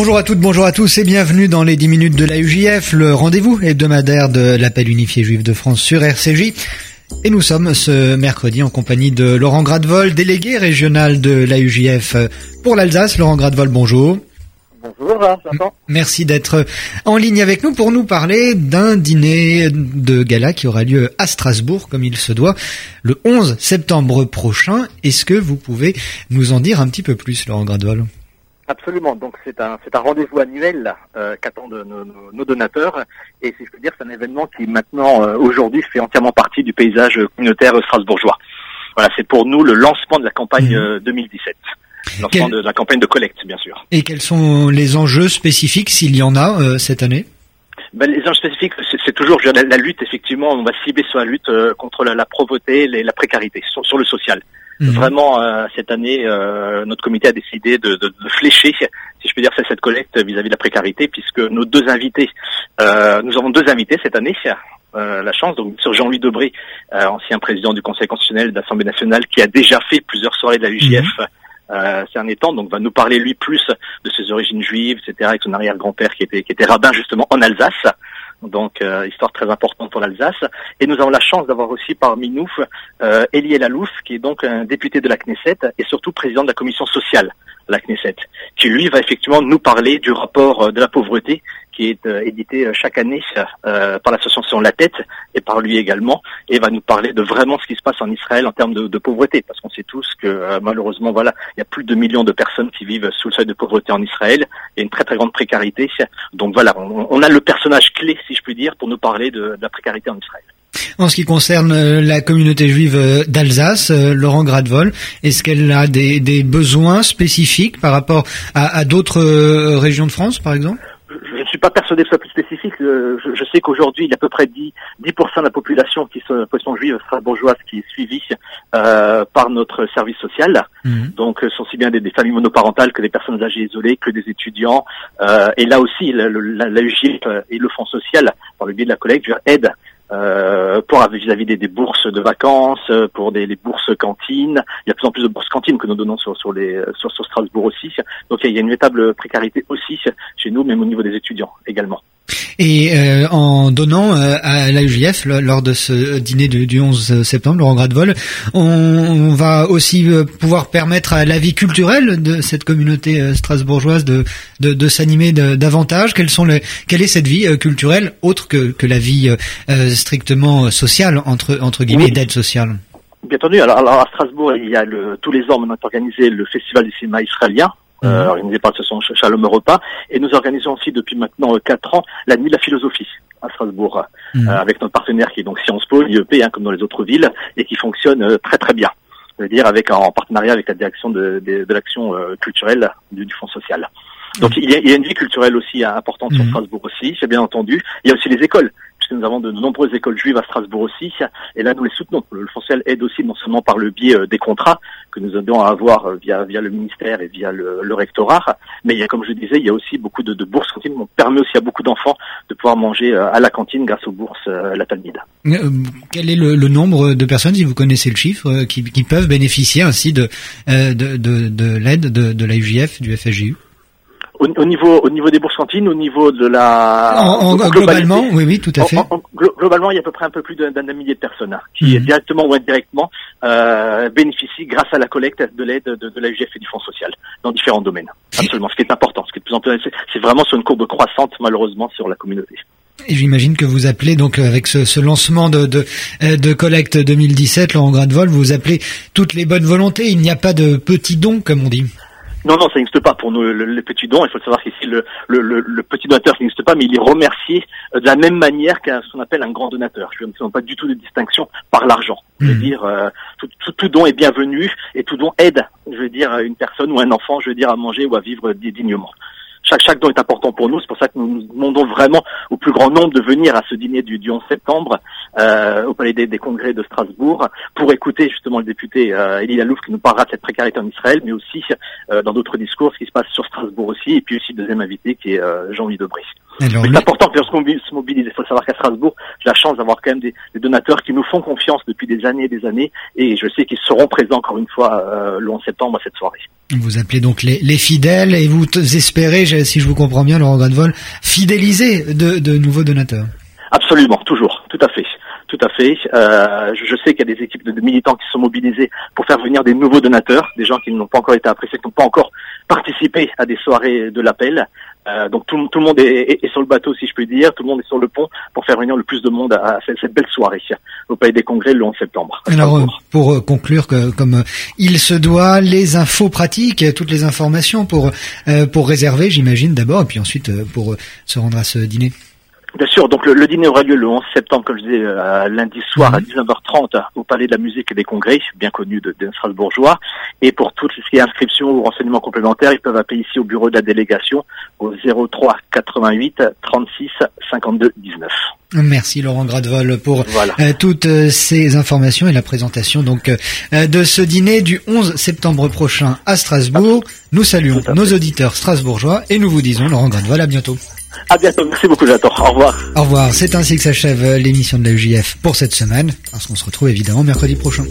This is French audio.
Bonjour à toutes, bonjour à tous et bienvenue dans les 10 minutes de la UJF, le rendez-vous hebdomadaire de l'appel unifié juif de France sur RCJ. Et nous sommes ce mercredi en compagnie de Laurent Gradevol, délégué régional de la UJF pour l'Alsace. Laurent Gradevol, bonjour. Bonjour. Merci d'être en ligne avec nous pour nous parler d'un dîner de gala qui aura lieu à Strasbourg, comme il se doit, le 11 septembre prochain. Est-ce que vous pouvez nous en dire un petit peu plus, Laurent Gradevol? Absolument. Donc c'est un c'est un rendez-vous annuel euh, qu'attendent nos, nos, donateurs et si je peux dire c'est un événement qui maintenant euh, aujourd'hui fait entièrement partie du paysage communautaire strasbourgeois. Voilà, c'est pour nous le lancement de la campagne 2017. Mmh. Euh, lancement de, la campagne de collecte, bien sûr. Et quels sont les enjeux spécifiques, s'il y en a, euh, cette année? Ben, les enjeux spécifiques, c'est toujours la, la, lutte, effectivement, on va cibler sur la lutte contre la, la pauvreté, la précarité, sur, sur le social. Mhm. Vraiment, euh, cette année, euh, notre comité a décidé de, de, de, flécher, si je peux dire, cette collecte vis-à-vis de la précarité, puisque nos deux invités, euh, nous avons deux invités cette année, euh, la chance, donc sur Jean-Louis Debré, euh, ancien président du Conseil constitutionnel de l'Assemblée nationale, qui a déjà fait plusieurs soirées de la UJF. Mhm. Euh, c'est un étang, donc va nous parler lui plus de ses origines juives, etc., avec son arrière-grand-père qui était, qui était rabbin justement en Alsace donc euh, histoire très importante pour l'Alsace. Et nous avons la chance d'avoir aussi parmi nous euh, Elie Lalouf, qui est donc un député de la Knesset et surtout président de la commission sociale la Knesset, qui lui va effectivement nous parler du rapport euh, de la pauvreté qui est euh, édité euh, chaque année euh, par l'association La Tête et par lui également, et va nous parler de vraiment ce qui se passe en Israël en termes de, de pauvreté, parce qu'on sait tous que malheureusement, voilà, il y a plus de millions de personnes qui vivent sous le seuil de pauvreté en Israël, il y a une très très grande précarité, donc voilà, on, on a le personnage clé, si je puis dire, pour nous parler de, de la précarité en Israël. En ce qui concerne la communauté juive d'Alsace, Laurent Gradevol, est-ce qu'elle a des, des, besoins spécifiques par rapport à, à d'autres régions de France, par exemple? Pas persuadé que ce soit plus spécifique. Je, je sais qu'aujourd'hui, il y a à peu près 10, 10% de la population qui sont population juive strasbourgeoise qui est suivie euh, par notre service social. Mmh. Donc, ce sont aussi bien des, des, familles monoparentales que des personnes âgées isolées, que des étudiants. Euh, et là aussi, la, la, la UGIP et le Fonds social, par le biais de la collecte, aide euh, pour vis-à-vis des, des, bourses de vacances, euh, pour des les bourses cantines. Il y a de plus en plus de bourses cantines que nous donnons sur, les, sur, sur Strasbourg aussi. Donc il y a une véritable précarité aussi chez nous, même au niveau des étudiants également. Et euh, en donnant euh, à l'AUJF lors de ce dîner du, du 11 septembre, Laurent Gradevol, on, on va aussi euh, pouvoir permettre à la vie culturelle de cette communauté strasbourgeoise de, de, de s'animer davantage. Quelles sont les, quelle est cette vie culturelle autre que, que la vie strictement sociale entre entre guillemets oui. d'aide sociale? Bien entendu. Alors, alors, à Strasbourg, il y a le, tous les ans maintenant organisé le festival du cinéma israélien euh, organisé par l'association Shalom Europa. Et nous organisons aussi depuis maintenant quatre ans la nuit de la philosophie à Strasbourg, mmh. euh, avec notre partenaire qui est donc Sciences Po, l'IEP, hein, comme dans les autres villes, et qui fonctionne euh, très très bien. Je veux dire avec en partenariat avec la direction de, de, l'action euh, culturelle du, du Fonds social. Donc il y, a, il y, a, une vie culturelle aussi importante mmh. sur Strasbourg aussi, c'est bien entendu. Il y a aussi les écoles nous avons de, nombreuses écoles juives à Strasbourg aussi, et là nous les soutenons. Le Fonciel aide aussi non seulement par le biais des contrats que nous aidons à avoir via, via le ministère et via le, le rectorat, mais il y a, comme je disais, il y a aussi beaucoup de, de bourses cantines. On permet aussi à beaucoup d'enfants de pouvoir manger à la cantine grâce aux bourses la Talmide. Euh, quel est le, le, nombre de personnes, si vous connaissez le chiffre, qui, qui peuvent bénéficier ainsi de, de, de, de l'aide de, de la du FSJU au, au, niveau au niveau des bourses cantines, au niveau de la en, en, globalement, oui oui tout à fait. En, globalement, il y a à peu près un peu plus d'un millier de personnes hein, qui mmh. directement ou indirectement euh, bénéficient grâce à la collecte de l'aide de, de, la UGF et du Fonds social dans différents domaines. Absolument, ce qui est important, ce qui est de plus en plus c'est vraiment sur une courbe croissante malheureusement sur la communauté. Et j'imagine que vous appelez donc avec ce, ce lancement de, de, de, collecte 2017, Laurent Gradevol, vous appelez toutes les bonnes volontés. Il n'y a pas de petits dons, comme on dit. Non, non, ça n'existe pas pour nous, le, le, petit don. Il faut savoir qu'ici, le, le, le, petit donateur n'existe pas, mais il est remercié de la même manière qu'un ce qu'on appelle un grand donateur. Je ne fais pas du tout de distinction par l'argent. Je veux mmh. dire, euh, tout, tout, tout, don est bienvenu et tout don aide, je veux dire, une personne ou un enfant, je veux dire, à manger ou à vivre dignement. Chaque, chaque don est important pour nous. C'est pour ça que nous, nous demandons vraiment au plus grand nombre de venir à ce dîner du, du 11 septembre euh, au Palais des, Congrès de Strasbourg pour écouter justement le député euh, Elie Lalouf qui nous parlera de cette précarité en Israël, mais aussi euh, dans d'autres discours ce qui se passe sur Strasbourg aussi, et puis aussi le deuxième invité qui est euh, Jean-Louis Debré. C'est important se mobilise, il faut savoir qu'à Strasbourg, j'ai la chance d'avoir quand même des, donateurs qui nous font confiance depuis des années et des années, et je sais qu'ils seront présents encore une fois euh, le 11 septembre à cette soirée. Vous appelez donc les, les fidèles et vous espérez, si je vous comprends bien, Laurent Gradevol, fidéliser de, de nouveaux donateurs. Absolument, toujours, tout à fait. Tout à fait. Euh, je, sais qu'il y a des équipes de, militants qui sont mobilisés pour faire venir des nouveaux donateurs, des gens qui n'ont pas encore été appréciés, qui n'ont pas encore participé à des soirées de l'appel. Euh, donc tout, le monde est, sur le bateau, si je puis dire, tout le monde est sur le pont pour faire venir le plus de monde à, cette, belle soirée au Palais des Congrès le 11 septembre. Alors euh, pour conclure, que, comme il se doit, les infos pratiques, toutes les informations pour pour réserver, j'imagine d'abord, et puis ensuite pour se rendre à ce dîner. Bien sûr, donc le, dîner aura lieu le 11 septembre, comme je disais, euh, lundi soir à 19h30 mhm. au Palais de la Musique et des Congrès, bien connu de, de Strasbourgeois. Et pour tout ce qui est inscription ou renseignements complémentaires, ils peuvent appeler ici au bureau de la délégation au 03 88 36 52 19. Merci Laurent Gradevol pour euh, toutes euh, ces informations et la présentation donc de ce dîner du 11 septembre prochain à Strasbourg. Nous saluons nos auditeurs strasbourgeois et nous vous disons Laurent Gradevol à bientôt. À bientôt. Merci beaucoup, j'attends. Au revoir. Au revoir. C'est ainsi que s'achève l'émission de la UJF pour cette semaine. Parce qu'on se retrouve évidemment mercredi prochain.